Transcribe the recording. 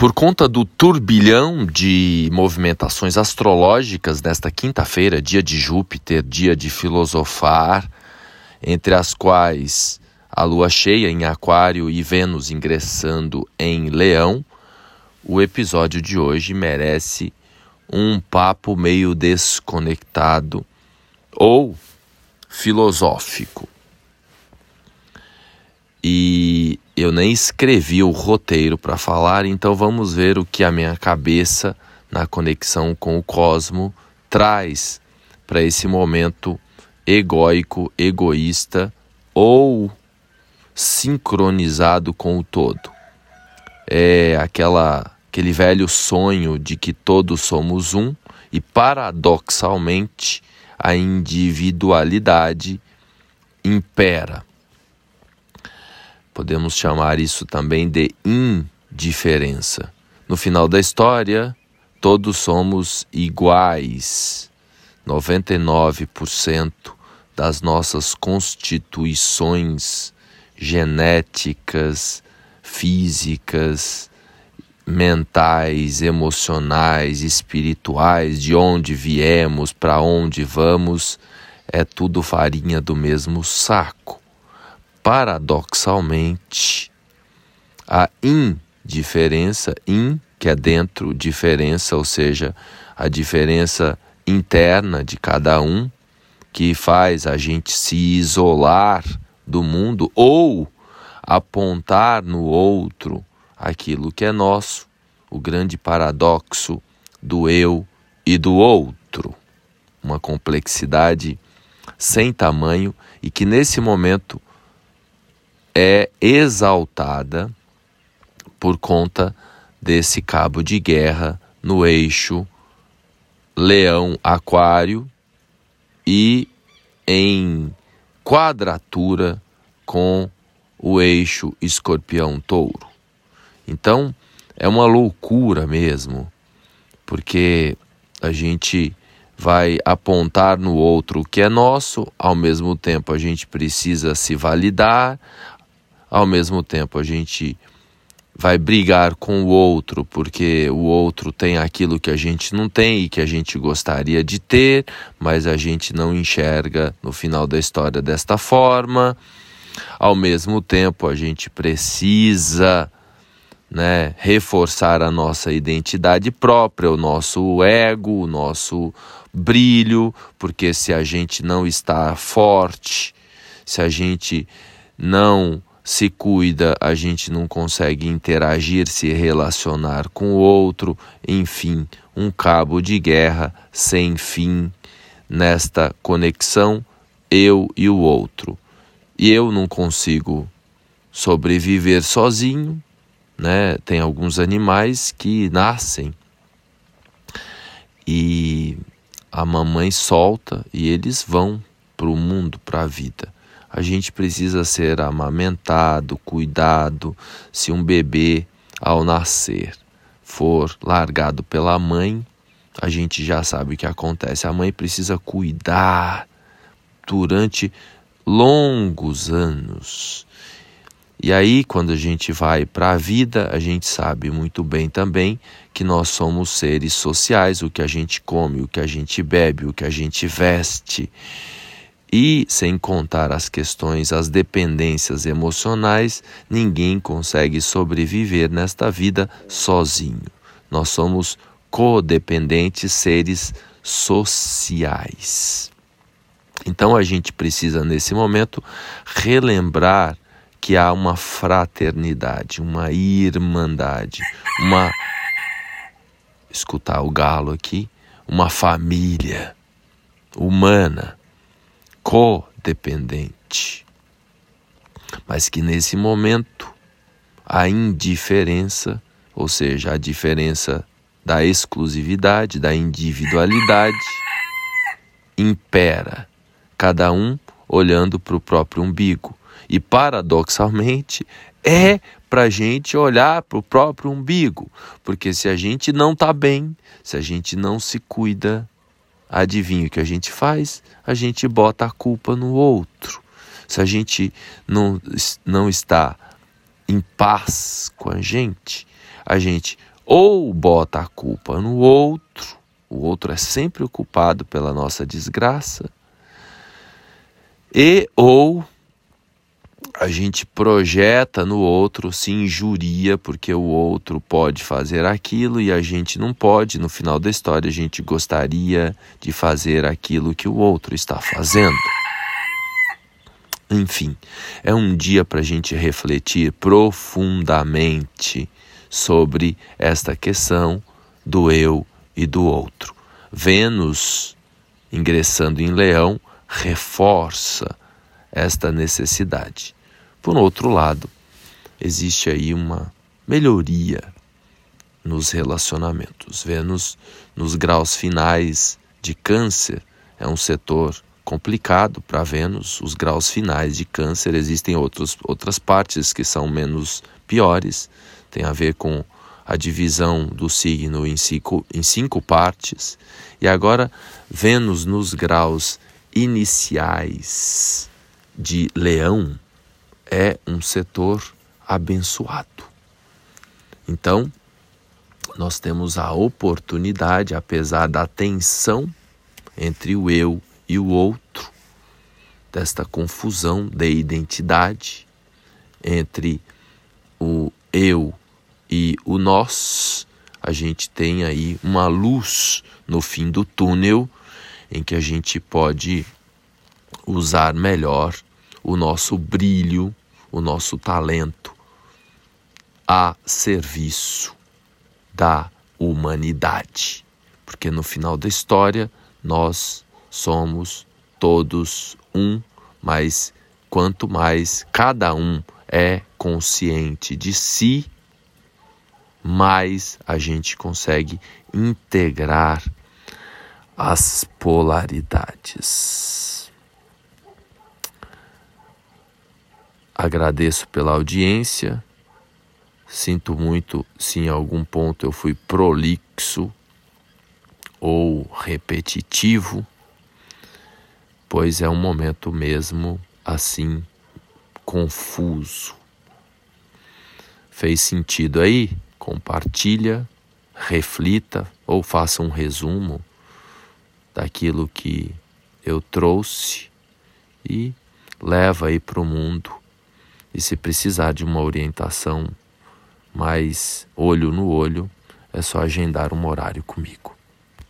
Por conta do turbilhão de movimentações astrológicas nesta quinta-feira, dia de Júpiter, dia de filosofar, entre as quais a lua cheia em Aquário e Vênus ingressando em Leão, o episódio de hoje merece um papo meio desconectado ou filosófico. E eu nem escrevi o roteiro para falar, então vamos ver o que a minha cabeça, na conexão com o cosmo, traz para esse momento egóico, egoísta ou sincronizado com o todo. É aquela aquele velho sonho de que todos somos um e paradoxalmente a individualidade impera. Podemos chamar isso também de indiferença. No final da história, todos somos iguais. 99% das nossas constituições genéticas, físicas, mentais, emocionais, espirituais, de onde viemos, para onde vamos, é tudo farinha do mesmo saco. Paradoxalmente, a indiferença, in, que é dentro, diferença, ou seja, a diferença interna de cada um, que faz a gente se isolar do mundo ou apontar no outro aquilo que é nosso, o grande paradoxo do eu e do outro. Uma complexidade sem tamanho e que nesse momento é exaltada por conta desse cabo de guerra no eixo Leão-Aquário e em quadratura com o eixo Escorpião-Touro. Então, é uma loucura mesmo, porque a gente vai apontar no outro o que é nosso, ao mesmo tempo a gente precisa se validar, ao mesmo tempo a gente vai brigar com o outro porque o outro tem aquilo que a gente não tem e que a gente gostaria de ter, mas a gente não enxerga no final da história desta forma. Ao mesmo tempo, a gente precisa né, reforçar a nossa identidade própria, o nosso ego, o nosso brilho, porque se a gente não está forte, se a gente não se cuida, a gente não consegue interagir, se relacionar com o outro, enfim, um cabo de guerra sem fim nesta conexão eu e o outro. E eu não consigo sobreviver sozinho, né? Tem alguns animais que nascem e a mamãe solta e eles vão para o mundo, para a vida. A gente precisa ser amamentado, cuidado. Se um bebê ao nascer for largado pela mãe, a gente já sabe o que acontece. A mãe precisa cuidar durante longos anos. E aí, quando a gente vai para a vida, a gente sabe muito bem também que nós somos seres sociais, o que a gente come, o que a gente bebe, o que a gente veste. E sem contar as questões, as dependências emocionais, ninguém consegue sobreviver nesta vida sozinho. Nós somos codependentes, seres sociais. Então a gente precisa, nesse momento, relembrar que há uma fraternidade, uma irmandade, uma. escutar o galo aqui, uma família humana, codependente. Mas que nesse momento a indiferença, ou seja, a diferença da exclusividade, da individualidade, impera, cada um olhando para o próprio umbigo e paradoxalmente, é para a gente olhar para o próprio umbigo, porque se a gente não está bem, se a gente não se cuida, adivinha o que a gente faz? A gente bota a culpa no outro. Se a gente não, não está em paz com a gente, a gente ou bota a culpa no outro, o outro é sempre o culpado pela nossa desgraça, e ou a gente projeta no outro, se injuria porque o outro pode fazer aquilo e a gente não pode. No final da história, a gente gostaria de fazer aquilo que o outro está fazendo. Enfim, é um dia para a gente refletir profundamente sobre esta questão do eu e do outro. Vênus, ingressando em Leão, reforça esta necessidade. Por outro lado, existe aí uma melhoria nos relacionamentos. Vênus, nos graus finais de Câncer, é um setor complicado para Vênus. Os graus finais de Câncer existem outros, outras partes que são menos piores, tem a ver com a divisão do signo em cinco, em cinco partes. E agora, Vênus nos graus iniciais de Leão é um setor abençoado. Então, nós temos a oportunidade, apesar da tensão entre o eu e o outro, desta confusão de identidade entre o eu e o nós, a gente tem aí uma luz no fim do túnel em que a gente pode usar melhor o nosso brilho, o nosso talento a serviço da humanidade. Porque no final da história nós somos todos um, mas quanto mais cada um é consciente de si, mais a gente consegue integrar as polaridades. Agradeço pela audiência. Sinto muito se em algum ponto eu fui prolixo ou repetitivo, pois é um momento mesmo assim confuso. Fez sentido aí? Compartilha, reflita ou faça um resumo daquilo que eu trouxe e leva aí para o mundo e se precisar de uma orientação mais olho no olho, é só agendar um horário comigo.